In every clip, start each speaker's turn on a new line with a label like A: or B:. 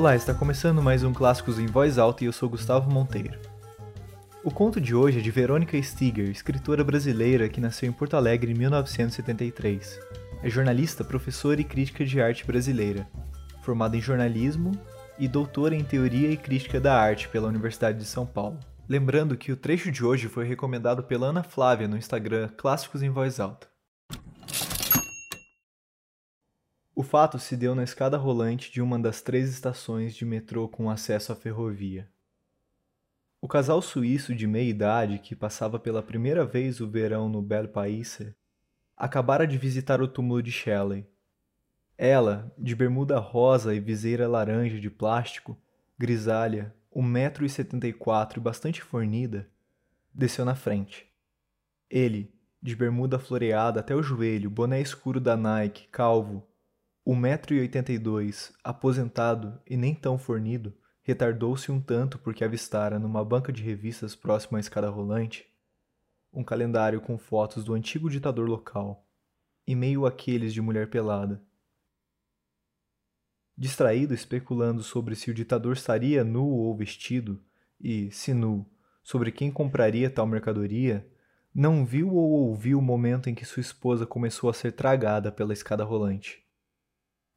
A: Olá, está começando mais um Clássicos em Voz Alta e eu sou Gustavo Monteiro. O conto de hoje é de Verônica Stiger, escritora brasileira que nasceu em Porto Alegre em 1973. É jornalista, professora e crítica de arte brasileira, formada em jornalismo e doutora em teoria e crítica da arte pela Universidade de São Paulo. Lembrando que o trecho de hoje foi recomendado pela Ana Flávia no Instagram Clássicos em Voz Alta. O fato se deu na escada rolante de uma das três estações de metrô com acesso à ferrovia. O casal suíço de meia idade que passava pela primeira vez o verão no Bel Paíse acabara de visitar o túmulo de Shelley. Ela, de bermuda rosa e viseira laranja de plástico, grisalha, 1,74m e bastante fornida, desceu na frente. Ele, de bermuda floreada até o joelho, boné escuro da Nike, calvo, 1,82m, aposentado e nem tão fornido, retardou-se um tanto porque avistara numa banca de revistas próxima à escada rolante um calendário com fotos do antigo ditador local, e meio aqueles de mulher pelada. Distraído especulando sobre se o ditador estaria nu ou vestido, e, se nu, sobre quem compraria tal mercadoria, não viu ou ouviu o momento em que sua esposa começou a ser tragada pela escada rolante.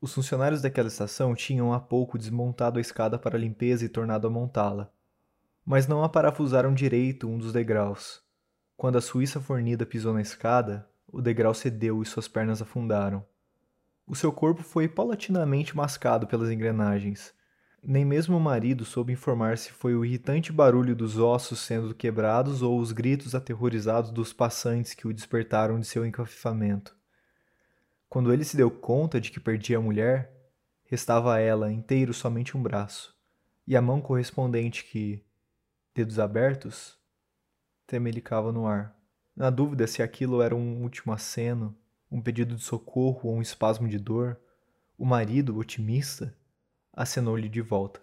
A: Os funcionários daquela estação tinham há pouco desmontado a escada para limpeza e tornado a montá-la, mas não a parafusaram direito um dos degraus. Quando a Suíça fornida pisou na escada, o degrau cedeu e suas pernas afundaram. O seu corpo foi paulatinamente mascado pelas engrenagens. Nem mesmo o marido soube informar se foi o irritante barulho dos ossos sendo quebrados ou os gritos aterrorizados dos passantes que o despertaram de seu encafifamento. Quando ele se deu conta de que perdia a mulher, restava a ela inteiro somente um braço, e a mão correspondente que, dedos abertos, tremelicava no ar. Na dúvida se aquilo era um último aceno, um pedido de socorro ou um espasmo de dor, o marido, otimista, acenou-lhe de volta.